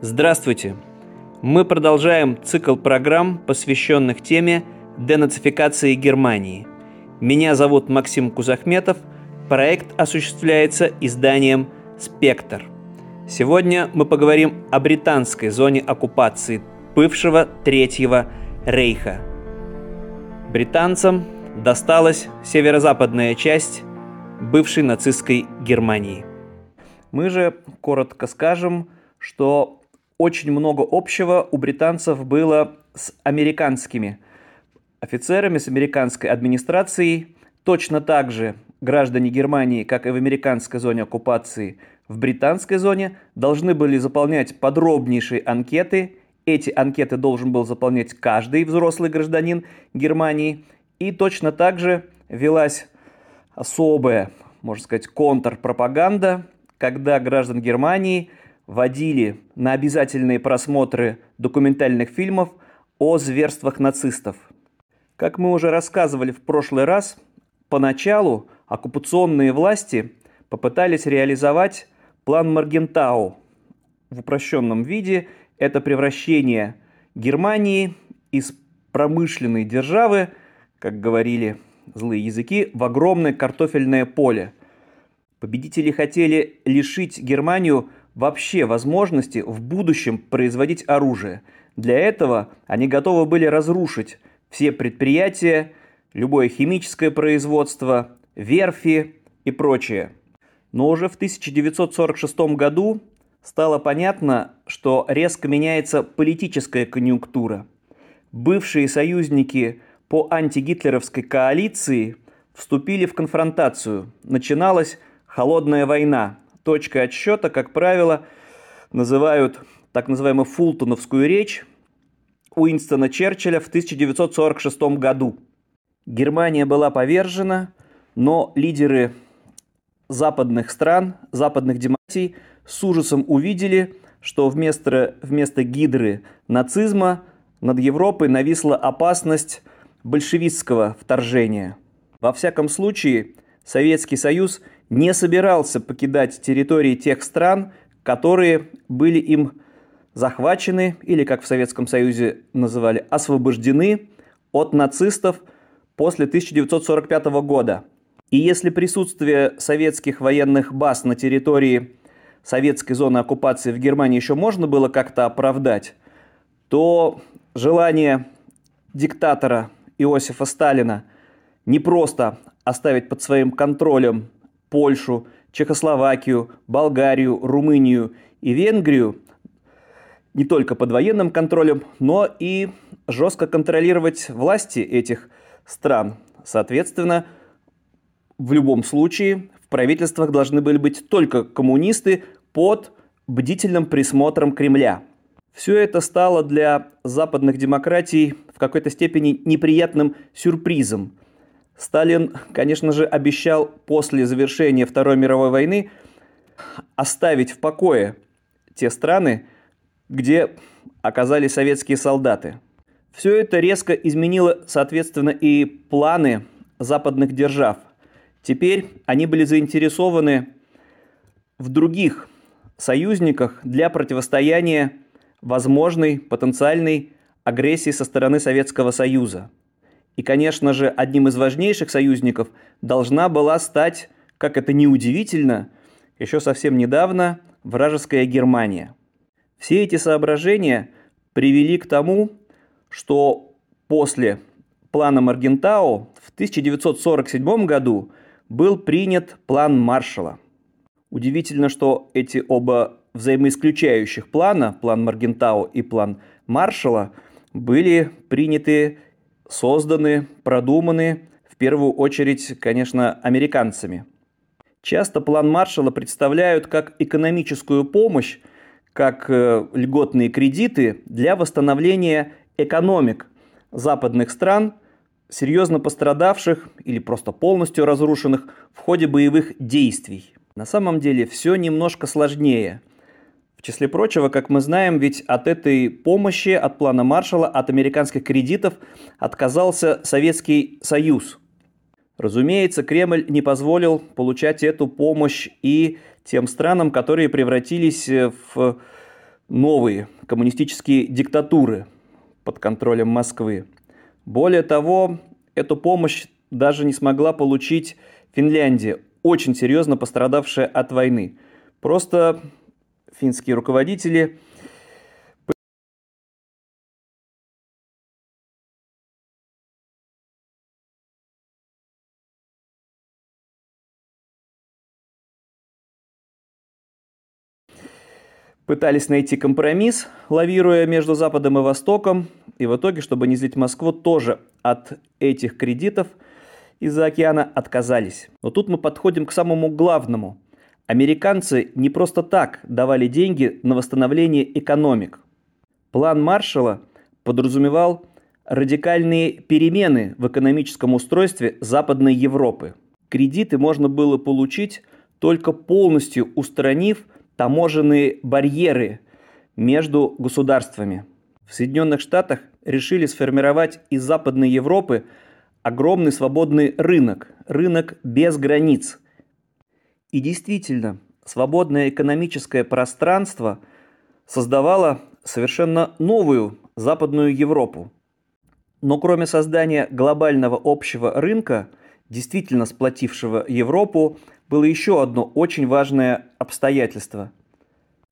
Здравствуйте! Мы продолжаем цикл программ, посвященных теме денацификации Германии. Меня зовут Максим Кузахметов. Проект осуществляется изданием «Спектр». Сегодня мы поговорим о британской зоне оккупации бывшего Третьего Рейха. Британцам досталась северо-западная часть бывшей нацистской Германии. Мы же коротко скажем, что очень много общего у британцев было с американскими офицерами, с американской администрацией. Точно так же граждане Германии, как и в американской зоне оккупации, в британской зоне должны были заполнять подробнейшие анкеты. Эти анкеты должен был заполнять каждый взрослый гражданин Германии. И точно так же велась особая, можно сказать, контрпропаганда, когда граждан Германии водили на обязательные просмотры документальных фильмов о зверствах нацистов. Как мы уже рассказывали в прошлый раз, поначалу оккупационные власти попытались реализовать план Маргентау. В упрощенном виде это превращение Германии из промышленной державы, как говорили злые языки, в огромное картофельное поле. Победители хотели лишить Германию вообще возможности в будущем производить оружие. Для этого они готовы были разрушить все предприятия, любое химическое производство, верфи и прочее. Но уже в 1946 году стало понятно, что резко меняется политическая конъюнктура. Бывшие союзники по антигитлеровской коалиции вступили в конфронтацию. Начиналась холодная война – точкой отсчета, как правило, называют так называемую Фултоновскую речь Уинстона Черчилля в 1946 году. Германия была повержена, но лидеры западных стран, западных демократий с ужасом увидели, что вместо, вместо гидры нацизма над Европой нависла опасность большевистского вторжения. Во всяком случае, Советский Союз – не собирался покидать территории тех стран, которые были им захвачены или, как в Советском Союзе называли, освобождены от нацистов после 1945 года. И если присутствие советских военных баз на территории советской зоны оккупации в Германии еще можно было как-то оправдать, то желание диктатора Иосифа Сталина не просто оставить под своим контролем Польшу, Чехословакию, Болгарию, Румынию и Венгрию не только под военным контролем, но и жестко контролировать власти этих стран. Соответственно, в любом случае в правительствах должны были быть только коммунисты под бдительным присмотром Кремля. Все это стало для западных демократий в какой-то степени неприятным сюрпризом – Сталин, конечно же, обещал после завершения Второй мировой войны оставить в покое те страны, где оказались советские солдаты. Все это резко изменило, соответственно, и планы западных держав. Теперь они были заинтересованы в других союзниках для противостояния возможной потенциальной агрессии со стороны Советского Союза – и, конечно же, одним из важнейших союзников должна была стать, как это ни удивительно, еще совсем недавно вражеская Германия. Все эти соображения привели к тому, что после плана Маргентау в 1947 году был принят план Маршалла. Удивительно, что эти оба взаимоисключающих плана, план Маргентау и план Маршалла, были приняты созданы, продуманы в первую очередь, конечно, американцами. Часто план Маршалла представляют как экономическую помощь, как э, льготные кредиты для восстановления экономик западных стран, серьезно пострадавших или просто полностью разрушенных в ходе боевых действий. На самом деле все немножко сложнее – в числе прочего, как мы знаем, ведь от этой помощи, от плана Маршалла, от американских кредитов отказался Советский Союз. Разумеется, Кремль не позволил получать эту помощь и тем странам, которые превратились в новые коммунистические диктатуры под контролем Москвы. Более того, эту помощь даже не смогла получить Финляндия, очень серьезно пострадавшая от войны. Просто финские руководители пытались найти компромисс, лавируя между Западом и Востоком, и в итоге, чтобы не злить Москву, тоже от этих кредитов из-за океана отказались. Но тут мы подходим к самому главному. Американцы не просто так давали деньги на восстановление экономик. План Маршалла подразумевал радикальные перемены в экономическом устройстве Западной Европы. Кредиты можно было получить только полностью устранив – таможенные барьеры между государствами. В Соединенных Штатах решили сформировать из Западной Европы огромный свободный рынок, рынок без границ. И действительно, свободное экономическое пространство создавало совершенно новую Западную Европу. Но кроме создания глобального общего рынка, действительно сплотившего Европу, было еще одно очень важное обстоятельство.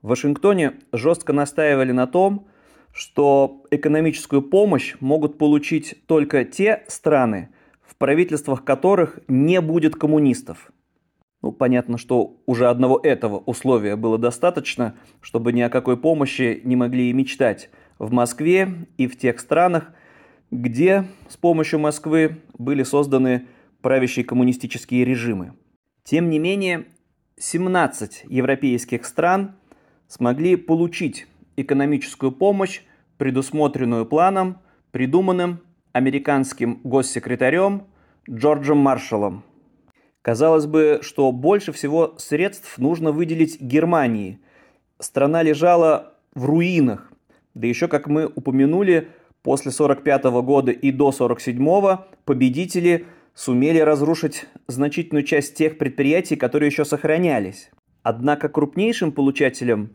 В Вашингтоне жестко настаивали на том, что экономическую помощь могут получить только те страны, в правительствах которых не будет коммунистов. Ну, понятно, что уже одного этого условия было достаточно, чтобы ни о какой помощи не могли и мечтать в Москве и в тех странах, где с помощью Москвы были созданы правящие коммунистические режимы. Тем не менее, 17 европейских стран смогли получить экономическую помощь, предусмотренную планом, придуманным американским госсекретарем Джорджем Маршаллом. Казалось бы, что больше всего средств нужно выделить Германии. Страна лежала в руинах. Да еще, как мы упомянули, после 1945 года и до 1947 победители – сумели разрушить значительную часть тех предприятий, которые еще сохранялись. Однако крупнейшим получателем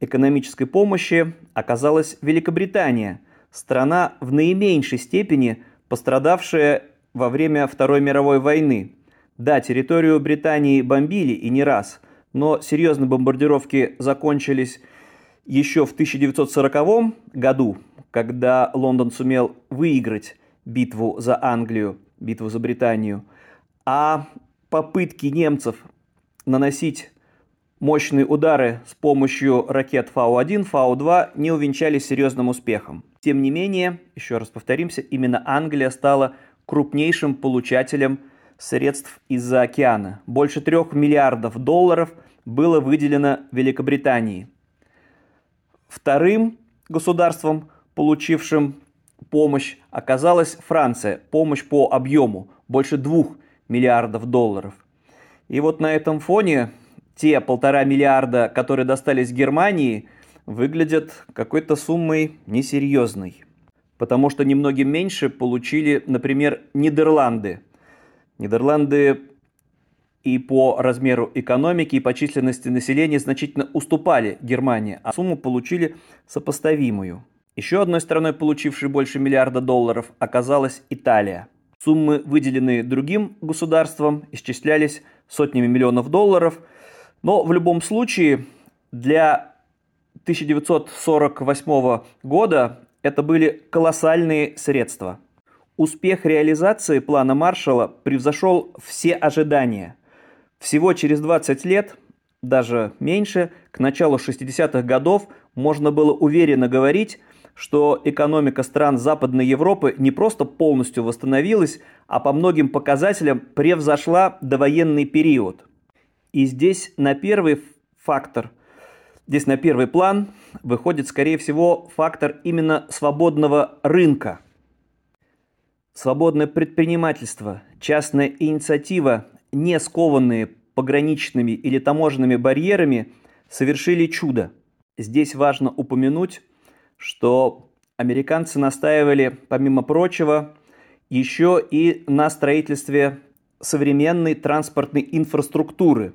экономической помощи оказалась Великобритания, страна в наименьшей степени пострадавшая во время Второй мировой войны. Да, территорию Британии бомбили и не раз, но серьезные бомбардировки закончились еще в 1940 году, когда Лондон сумел выиграть битву за Англию битву за Британию, а попытки немцев наносить мощные удары с помощью ракет Фау-1, Фау-2 не увенчались серьезным успехом. Тем не менее, еще раз повторимся, именно Англия стала крупнейшим получателем средств из-за океана. Больше трех миллиардов долларов было выделено Великобритании. Вторым государством, получившим помощь оказалась Франция, помощь по объему больше 2 миллиардов долларов. И вот на этом фоне те полтора миллиарда, которые достались Германии, выглядят какой-то суммой несерьезной. Потому что немногим меньше получили, например, Нидерланды. Нидерланды и по размеру экономики, и по численности населения значительно уступали Германии, а сумму получили сопоставимую. Еще одной страной, получившей больше миллиарда долларов, оказалась Италия. Суммы, выделенные другим государствам, исчислялись сотнями миллионов долларов, но в любом случае для 1948 года это были колоссальные средства. Успех реализации плана Маршалла превзошел все ожидания. Всего через 20 лет, даже меньше, к началу 60-х годов можно было уверенно говорить, что экономика стран Западной Европы не просто полностью восстановилась, а по многим показателям превзошла довоенный период. И здесь на первый фактор, здесь на первый план выходит, скорее всего, фактор именно свободного рынка. Свободное предпринимательство, частная инициатива, не скованные пограничными или таможенными барьерами, совершили чудо. Здесь важно упомянуть что американцы настаивали, помимо прочего, еще и на строительстве современной транспортной инфраструктуры.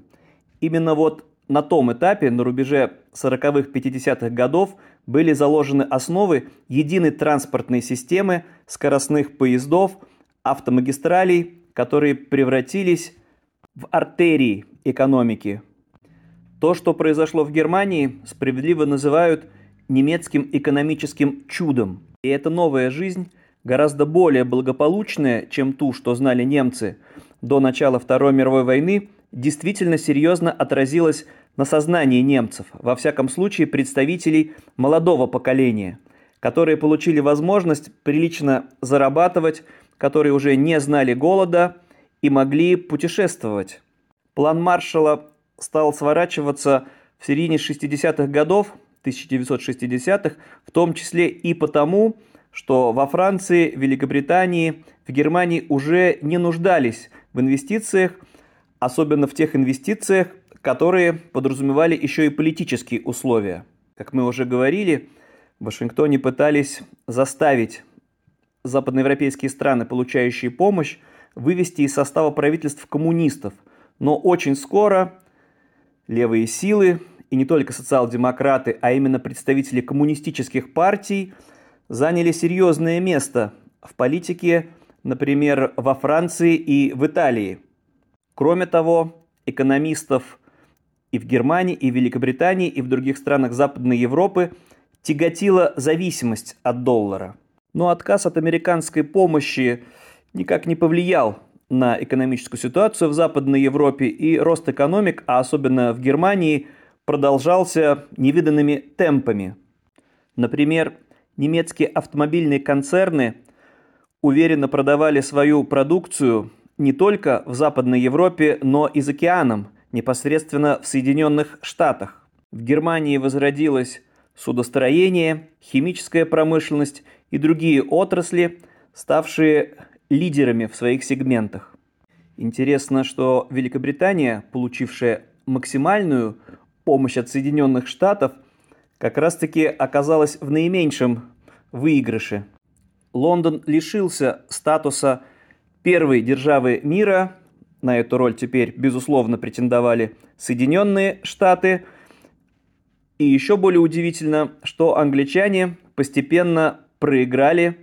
Именно вот на том этапе, на рубеже 40-х, 50-х годов, были заложены основы единой транспортной системы, скоростных поездов, автомагистралей, которые превратились в артерии экономики. То, что произошло в Германии, справедливо называют немецким экономическим чудом. И эта новая жизнь гораздо более благополучная, чем ту, что знали немцы до начала Второй мировой войны, действительно серьезно отразилась на сознании немцев, во всяком случае представителей молодого поколения, которые получили возможность прилично зарабатывать, которые уже не знали голода и могли путешествовать. План Маршалла стал сворачиваться в середине 60-х годов, 1960-х, в том числе и потому, что во Франции, Великобритании, в Германии уже не нуждались в инвестициях, особенно в тех инвестициях, которые подразумевали еще и политические условия. Как мы уже говорили, в Вашингтоне пытались заставить западноевропейские страны, получающие помощь, вывести из состава правительств коммунистов. Но очень скоро левые силы, и не только социал-демократы, а именно представители коммунистических партий, заняли серьезное место в политике, например, во Франции и в Италии. Кроме того, экономистов и в Германии, и в Великобритании, и в других странах Западной Европы тяготила зависимость от доллара. Но отказ от американской помощи никак не повлиял на экономическую ситуацию в Западной Европе, и рост экономик, а особенно в Германии, продолжался невиданными темпами. Например, немецкие автомобильные концерны уверенно продавали свою продукцию не только в Западной Европе, но и за океаном, непосредственно в Соединенных Штатах. В Германии возродилось судостроение, химическая промышленность и другие отрасли, ставшие лидерами в своих сегментах. Интересно, что Великобритания, получившая максимальную помощь от Соединенных Штатов, как раз-таки оказалась в наименьшем выигрыше. Лондон лишился статуса первой державы мира, на эту роль теперь, безусловно, претендовали Соединенные Штаты. И еще более удивительно, что англичане постепенно проиграли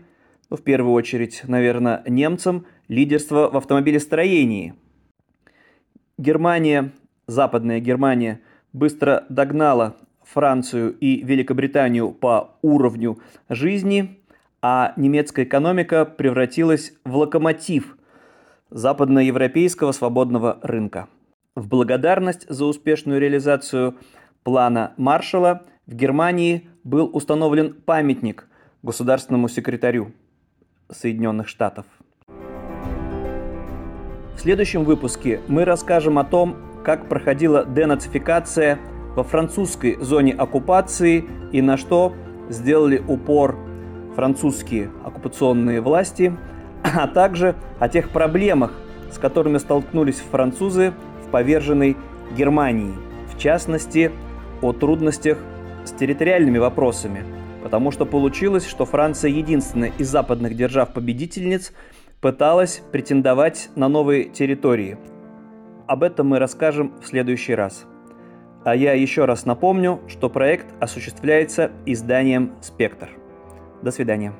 ну, в первую очередь, наверное, немцам, лидерство в автомобилестроении. Германия, Западная Германия, быстро догнала Францию и Великобританию по уровню жизни, а немецкая экономика превратилась в локомотив западноевропейского свободного рынка. В благодарность за успешную реализацию плана Маршалла в Германии был установлен памятник государственному секретарю – Соединенных Штатов. В следующем выпуске мы расскажем о том, как проходила денацификация во французской зоне оккупации и на что сделали упор французские оккупационные власти, а также о тех проблемах, с которыми столкнулись французы в поверженной Германии, в частности, о трудностях с территориальными вопросами – Потому что получилось, что Франция единственная из западных держав-победительниц пыталась претендовать на новые территории. Об этом мы расскажем в следующий раз. А я еще раз напомню, что проект осуществляется изданием «Спектр». До свидания.